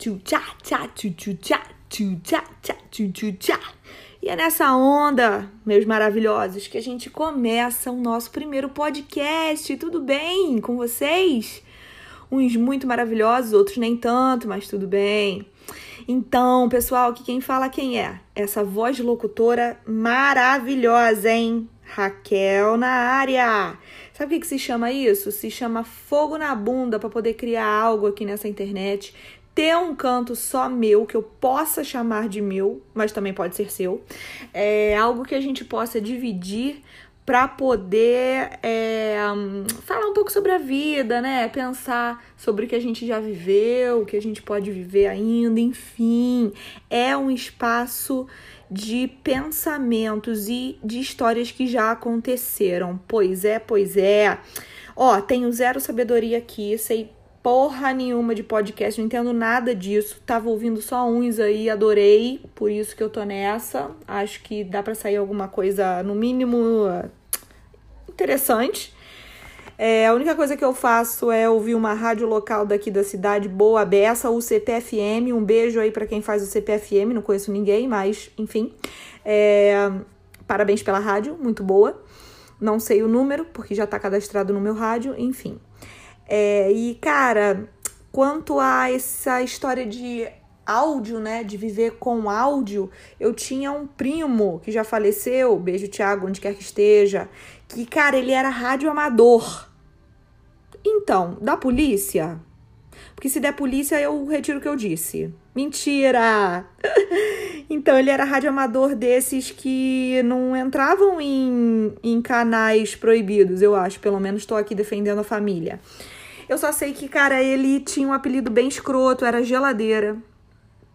Tchu-tchá, tchá, tchu-tchu-tchá, tchu-tchá, tchá, tchu-tchu-tchá. E é nessa onda, meus maravilhosos, que a gente começa o nosso primeiro podcast. Tudo bem com vocês? Uns muito maravilhosos, outros nem tanto, mas tudo bem. Então, pessoal, que quem fala quem é? Essa voz locutora maravilhosa, hein? Raquel na área. Sabe o que, que se chama isso? Se chama fogo na bunda para poder criar algo aqui nessa internet. Ter um canto só meu, que eu possa chamar de meu, mas também pode ser seu. É algo que a gente possa dividir para poder é, falar um pouco sobre a vida, né? Pensar sobre o que a gente já viveu, o que a gente pode viver ainda, enfim. É um espaço de pensamentos e de histórias que já aconteceram. Pois é, pois é. Ó, tenho zero sabedoria aqui, sei porra nenhuma de podcast, não entendo nada disso. Tava ouvindo só uns aí, adorei, por isso que eu tô nessa. Acho que dá para sair alguma coisa, no mínimo, interessante. É, a única coisa que eu faço é ouvir uma rádio local daqui da cidade, boa beça, o CPFM. Um beijo aí para quem faz o CPFM, não conheço ninguém, mas enfim. É, parabéns pela rádio, muito boa. Não sei o número, porque já tá cadastrado no meu rádio, enfim. É, e, cara, quanto a essa história de áudio, né, de viver com áudio, eu tinha um primo que já faleceu, beijo Thiago, onde quer que esteja, que, cara, ele era rádio amador. Então, da polícia? Porque se der polícia, eu retiro o que eu disse. Mentira! então, ele era radioamador desses que não entravam em, em canais proibidos, eu acho. Pelo menos estou aqui defendendo a família. Eu só sei que, cara, ele tinha um apelido bem escroto, era geladeira.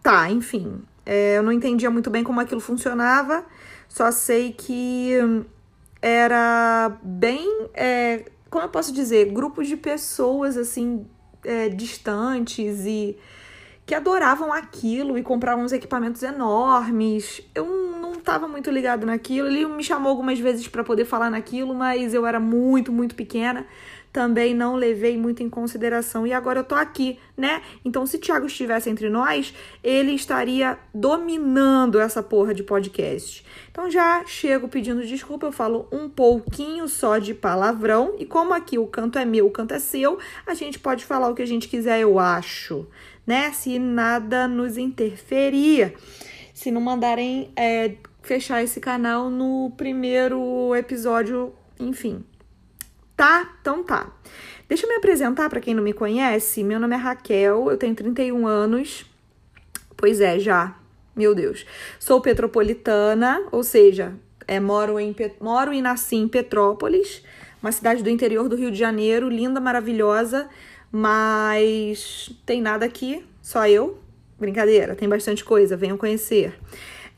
Tá, enfim. É, eu não entendia muito bem como aquilo funcionava. Só sei que era bem. É, como eu posso dizer? Grupos de pessoas, assim, é, distantes e que adoravam aquilo e compravam uns equipamentos enormes. Eu não estava muito ligado naquilo. Ele me chamou algumas vezes para poder falar naquilo, mas eu era muito, muito pequena também não levei muito em consideração. E agora eu tô aqui, né? Então, se Thiago estivesse entre nós, ele estaria dominando essa porra de podcast. Então, já chego pedindo desculpa, eu falo um pouquinho só de palavrão. E como aqui o canto é meu, o canto é seu, a gente pode falar o que a gente quiser, eu acho, né? Se nada nos interferir. Se não mandarem é, fechar esse canal no primeiro episódio, enfim, Tá? Então tá. Deixa eu me apresentar para quem não me conhece. Meu nome é Raquel, eu tenho 31 anos. Pois é, já. Meu Deus. Sou petropolitana, ou seja, é, moro, em, moro e nasci em Petrópolis, uma cidade do interior do Rio de Janeiro, linda, maravilhosa, mas tem nada aqui, só eu. Brincadeira, tem bastante coisa, venham conhecer.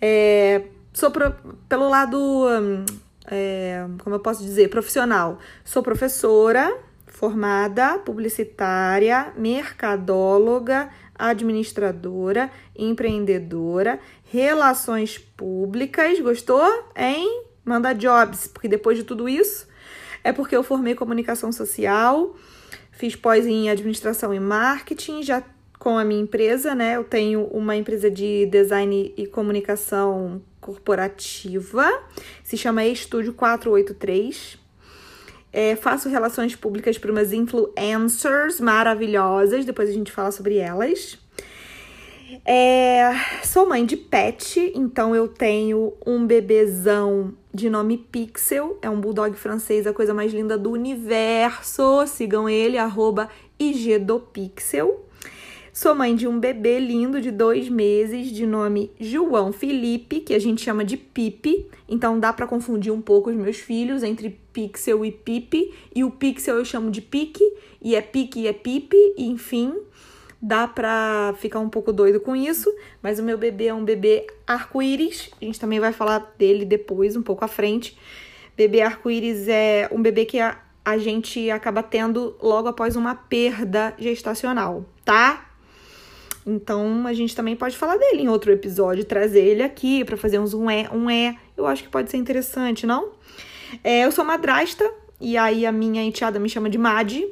É, sou pro, pelo lado. Hum, é, como eu posso dizer, profissional. Sou professora formada, publicitária, mercadóloga, administradora, empreendedora, relações públicas. Gostou? Hein? Manda jobs, porque depois de tudo isso é porque eu formei comunicação social, fiz pós em administração e marketing, já com a minha empresa, né? Eu tenho uma empresa de design e comunicação corporativa, se chama Estúdio 483. É, faço relações públicas para umas influencers maravilhosas, depois a gente fala sobre elas. É, sou mãe de pet, então eu tenho um bebezão de nome Pixel, é um bulldog francês, a coisa mais linda do universo. Sigam ele, arroba igdopixel. Sou mãe de um bebê lindo de dois meses, de nome João Felipe, que a gente chama de Pipe. Então dá para confundir um pouco os meus filhos entre Pixel e Pipe. E o Pixel eu chamo de Pique, e é Pique e é Pipe, enfim. Dá pra ficar um pouco doido com isso, mas o meu bebê é um bebê arco-íris. A gente também vai falar dele depois, um pouco à frente. Bebê arco-íris é um bebê que a, a gente acaba tendo logo após uma perda gestacional, tá? Então a gente também pode falar dele em outro episódio, trazer ele aqui para fazer uns um é, um é. Eu acho que pode ser interessante, não? É, eu sou madrasta e aí a minha enteada me chama de Madi.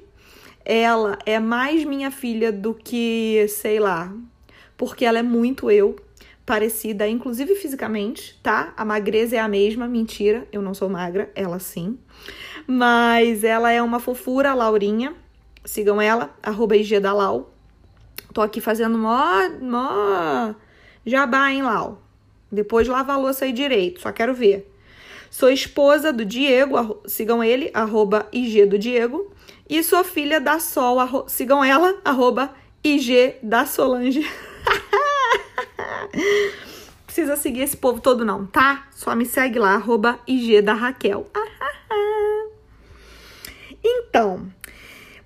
Ela é mais minha filha do que, sei lá, porque ela é muito eu, parecida, inclusive fisicamente, tá? A magreza é a mesma, mentira, eu não sou magra, ela sim. Mas ela é uma fofura, Laurinha. Sigam ela, arroba IG da Lau. Tô aqui fazendo mó, mó jabá, hein, Lau? Depois lava a louça aí direito, só quero ver. Sou esposa do Diego, sigam ele, arroba IG do Diego. E sou filha da Sol, arro, sigam ela, arroba IG da Solange. Precisa seguir esse povo todo não, tá? Só me segue lá, arroba IG da Raquel. Então,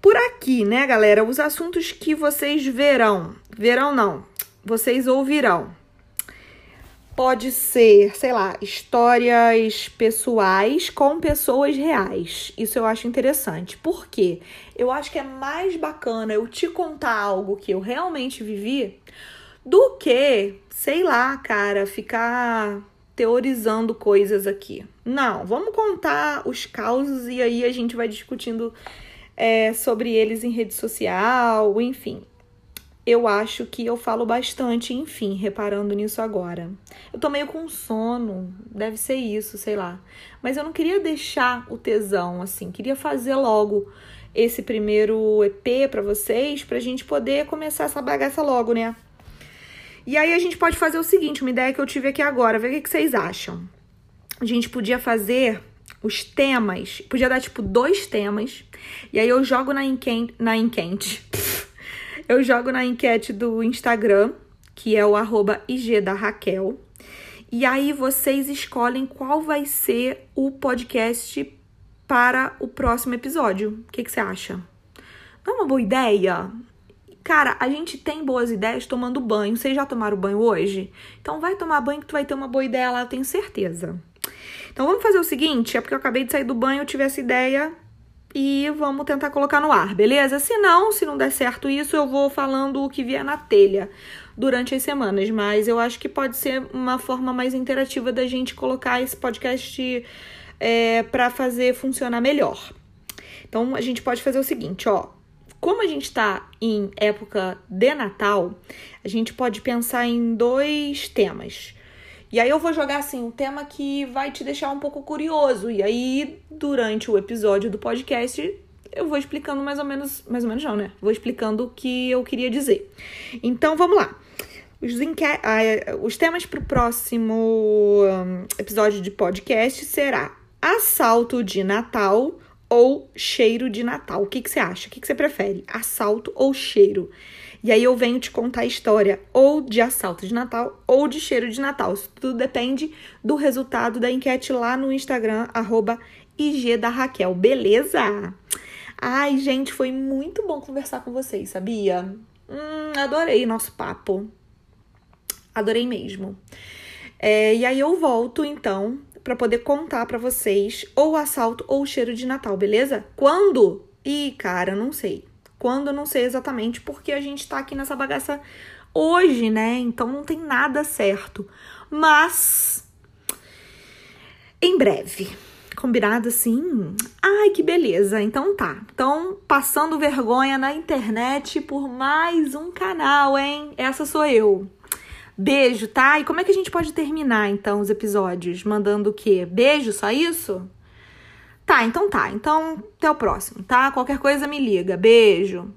por aqui, né, galera, os assuntos que vocês verão, verão não, vocês ouvirão pode ser, sei lá, histórias pessoais com pessoas reais. Isso eu acho interessante. Por quê? Eu acho que é mais bacana eu te contar algo que eu realmente vivi do que, sei lá, cara, ficar teorizando coisas aqui. Não, vamos contar os causos e aí a gente vai discutindo é, sobre eles em rede social, enfim eu acho que eu falo bastante, enfim, reparando nisso agora. Eu tô meio com sono, deve ser isso, sei lá. Mas eu não queria deixar o tesão assim, queria fazer logo esse primeiro EP para vocês, pra gente poder começar essa bagaça logo, né? E aí a gente pode fazer o seguinte, uma ideia que eu tive aqui agora, ver o que vocês acham. A gente podia fazer os temas, podia dar tipo dois temas, e aí eu jogo na enquente, na enquente eu jogo na enquete do Instagram, que é o arroba IG da Raquel. E aí vocês escolhem qual vai ser o podcast para o próximo episódio. O que, que você acha? Não é uma boa ideia? Cara, a gente tem boas ideias tomando banho. Vocês já tomaram banho hoje? Então vai tomar banho que tu vai ter uma boa ideia lá, eu tenho certeza. Então vamos fazer o seguinte, é porque eu acabei de sair do banho, eu tive essa ideia e vamos tentar colocar no ar, beleza? Se não, se não der certo isso, eu vou falando o que vier na telha durante as semanas, mas eu acho que pode ser uma forma mais interativa da gente colocar esse podcast é, para fazer funcionar melhor. Então a gente pode fazer o seguinte, ó. Como a gente está em época de Natal, a gente pode pensar em dois temas. E aí eu vou jogar assim um tema que vai te deixar um pouco curioso. E aí, durante o episódio do podcast, eu vou explicando mais ou menos, mais ou menos não, né? Vou explicando o que eu queria dizer. Então, vamos lá. Os, os temas para o próximo um, episódio de podcast será assalto de Natal ou cheiro de Natal. O que, que você acha? O que, que você prefere? Assalto ou cheiro? E aí eu venho te contar a história ou de assalto de Natal ou de cheiro de Natal. Isso tudo depende do resultado da enquete lá no Instagram, arroba IG da Raquel, beleza? Ai, gente, foi muito bom conversar com vocês, sabia? Hum, adorei nosso papo. Adorei mesmo. É, e aí eu volto então para poder contar para vocês ou o assalto ou o cheiro de Natal, beleza? Quando? Ih, cara, não sei. Quando eu não sei exatamente, porque a gente tá aqui nessa bagaça hoje, né? Então não tem nada certo. Mas em breve. Combinado assim? Ai, que beleza. Então tá. Então, passando vergonha na internet por mais um canal, hein? Essa sou eu. Beijo, tá? E como é que a gente pode terminar então os episódios? Mandando o quê? Beijo, só isso? Tá, então tá. Então, até o próximo, tá? Qualquer coisa me liga. Beijo.